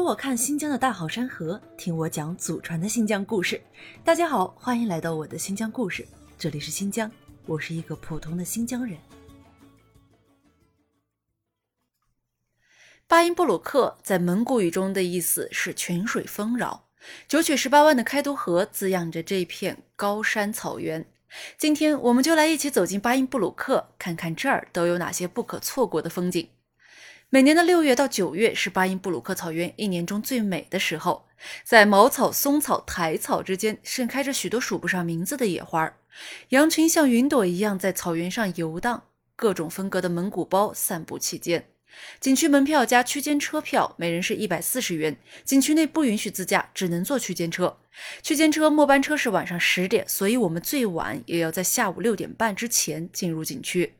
给我看新疆的大好山河，听我讲祖传的新疆故事。大家好，欢迎来到我的新疆故事，这里是新疆，我是一个普通的新疆人。巴音布鲁克在蒙古语中的意思是泉水丰饶，九曲十八弯的开都河滋养着这片高山草原。今天我们就来一起走进巴音布鲁克，看看这儿都有哪些不可错过的风景。每年的六月到九月是巴音布鲁克草原一年中最美的时候，在茅草、松草、苔草之间盛开着许多数不上名字的野花，羊群像云朵一样在草原上游荡，各种风格的蒙古包散布其间。景区门票加区间车票，每人是一百四十元。景区内不允许自驾，只能坐区间车。区间车末班车是晚上十点，所以我们最晚也要在下午六点半之前进入景区。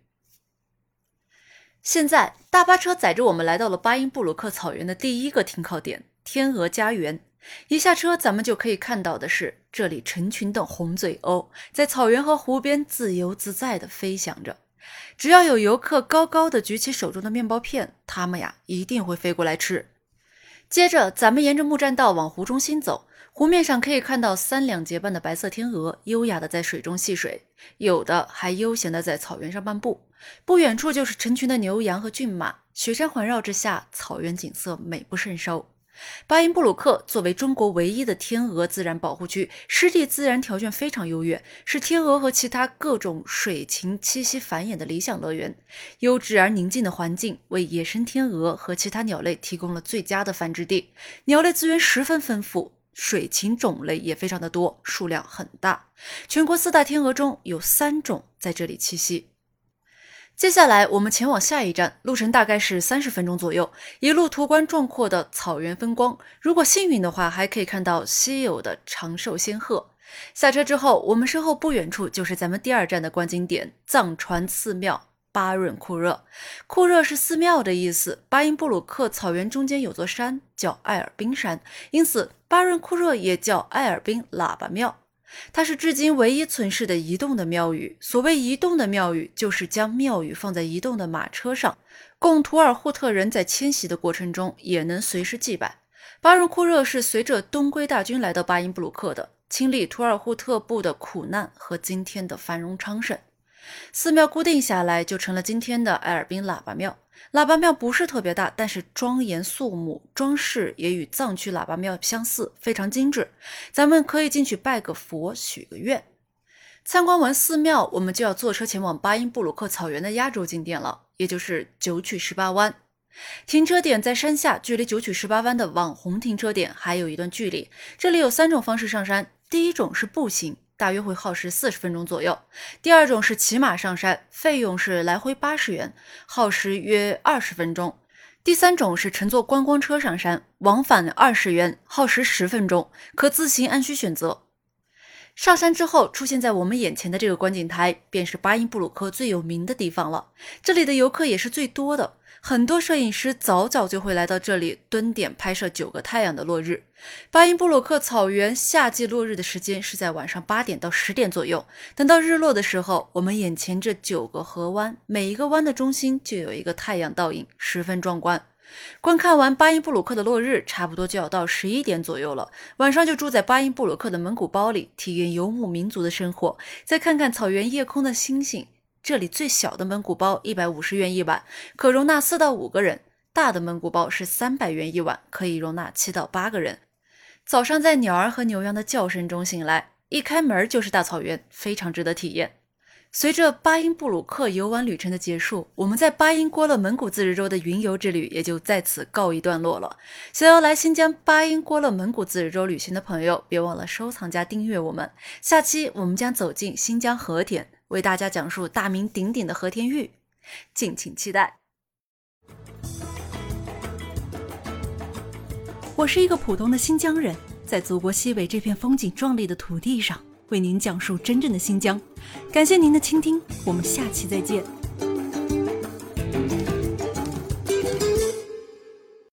现在大巴车载着我们来到了巴音布鲁克草原的第一个停靠点——天鹅家园。一下车，咱们就可以看到的是，这里成群的红嘴鸥在草原和湖边自由自在地飞翔着。只要有游客高高的举起手中的面包片，它们呀一定会飞过来吃。接着，咱们沿着木栈道往湖中心走，湖面上可以看到三两结伴的白色天鹅，优雅的在水中戏水，有的还悠闲的在草原上漫步。不远处就是成群的牛羊和骏马，雪山环绕之下，草原景色美不胜收。巴音布鲁克作为中国唯一的天鹅自然保护区，湿地自然条件非常优越，是天鹅和其他各种水禽栖息繁衍的理想乐园。优质而宁静的环境为野生天鹅和其他鸟类提供了最佳的繁殖地，鸟类资源十分丰富，水禽种类也非常的多，数量很大。全国四大天鹅中有三种在这里栖息。接下来，我们前往下一站，路程大概是三十分钟左右。一路途观壮阔的草原风光，如果幸运的话，还可以看到稀有的长寿仙鹤。下车之后，我们身后不远处就是咱们第二站的观景点——藏传寺庙巴润库热。库热是寺庙的意思。巴音布鲁克草原中间有座山叫艾尔滨山，因此巴润库热也叫艾尔滨喇叭庙。它是至今唯一存世的移动的庙宇。所谓移动的庙宇，就是将庙宇放在移动的马车上，供土尔扈特人在迁徙的过程中也能随时祭拜。巴仁库热是随着东归大军来到巴音布鲁克的，亲历土尔扈特部的苦难和今天的繁荣昌盛。寺庙固定下来，就成了今天的艾尔滨喇叭庙。喇叭庙不是特别大，但是庄严肃穆，装饰也与藏区喇叭庙相似，非常精致。咱们可以进去拜个佛，许个愿。参观完寺庙，我们就要坐车前往巴音布鲁克草原的压轴景点了，也就是九曲十八弯。停车点在山下，距离九曲十八弯的网红停车点还有一段距离。这里有三种方式上山，第一种是步行。大约会耗时四十分钟左右。第二种是骑马上山，费用是来回八十元，耗时约二十分钟。第三种是乘坐观光车上山，往返二十元，耗时十分钟，可自行按需选择。上山之后，出现在我们眼前的这个观景台，便是巴音布鲁克最有名的地方了。这里的游客也是最多的。很多摄影师早早就会来到这里蹲点拍摄九个太阳的落日。巴音布鲁克草原夏季落日的时间是在晚上八点到十点左右。等到日落的时候，我们眼前这九个河湾，每一个湾的中心就有一个太阳倒影，十分壮观。观看完巴音布鲁克的落日，差不多就要到十一点左右了。晚上就住在巴音布鲁克的蒙古包里，体验游牧民族的生活，再看看草原夜空的星星。这里最小的蒙古包一百五十元一晚，可容纳四到五个人；大的蒙古包是三百元一晚，可以容纳七到八个人。早上在鸟儿和牛羊的叫声中醒来，一开门就是大草原，非常值得体验。随着巴音布鲁克游玩旅程的结束，我们在巴音郭勒蒙古自治州的云游之旅也就在此告一段落了。想要来新疆巴音郭勒蒙古自治州旅行的朋友，别忘了收藏加订阅我们。下期我们将走进新疆和田。为大家讲述大名鼎鼎的和田玉，敬请期待。我是一个普通的新疆人，在祖国西北这片风景壮丽的土地上，为您讲述真正的新疆。感谢您的倾听，我们下期再见。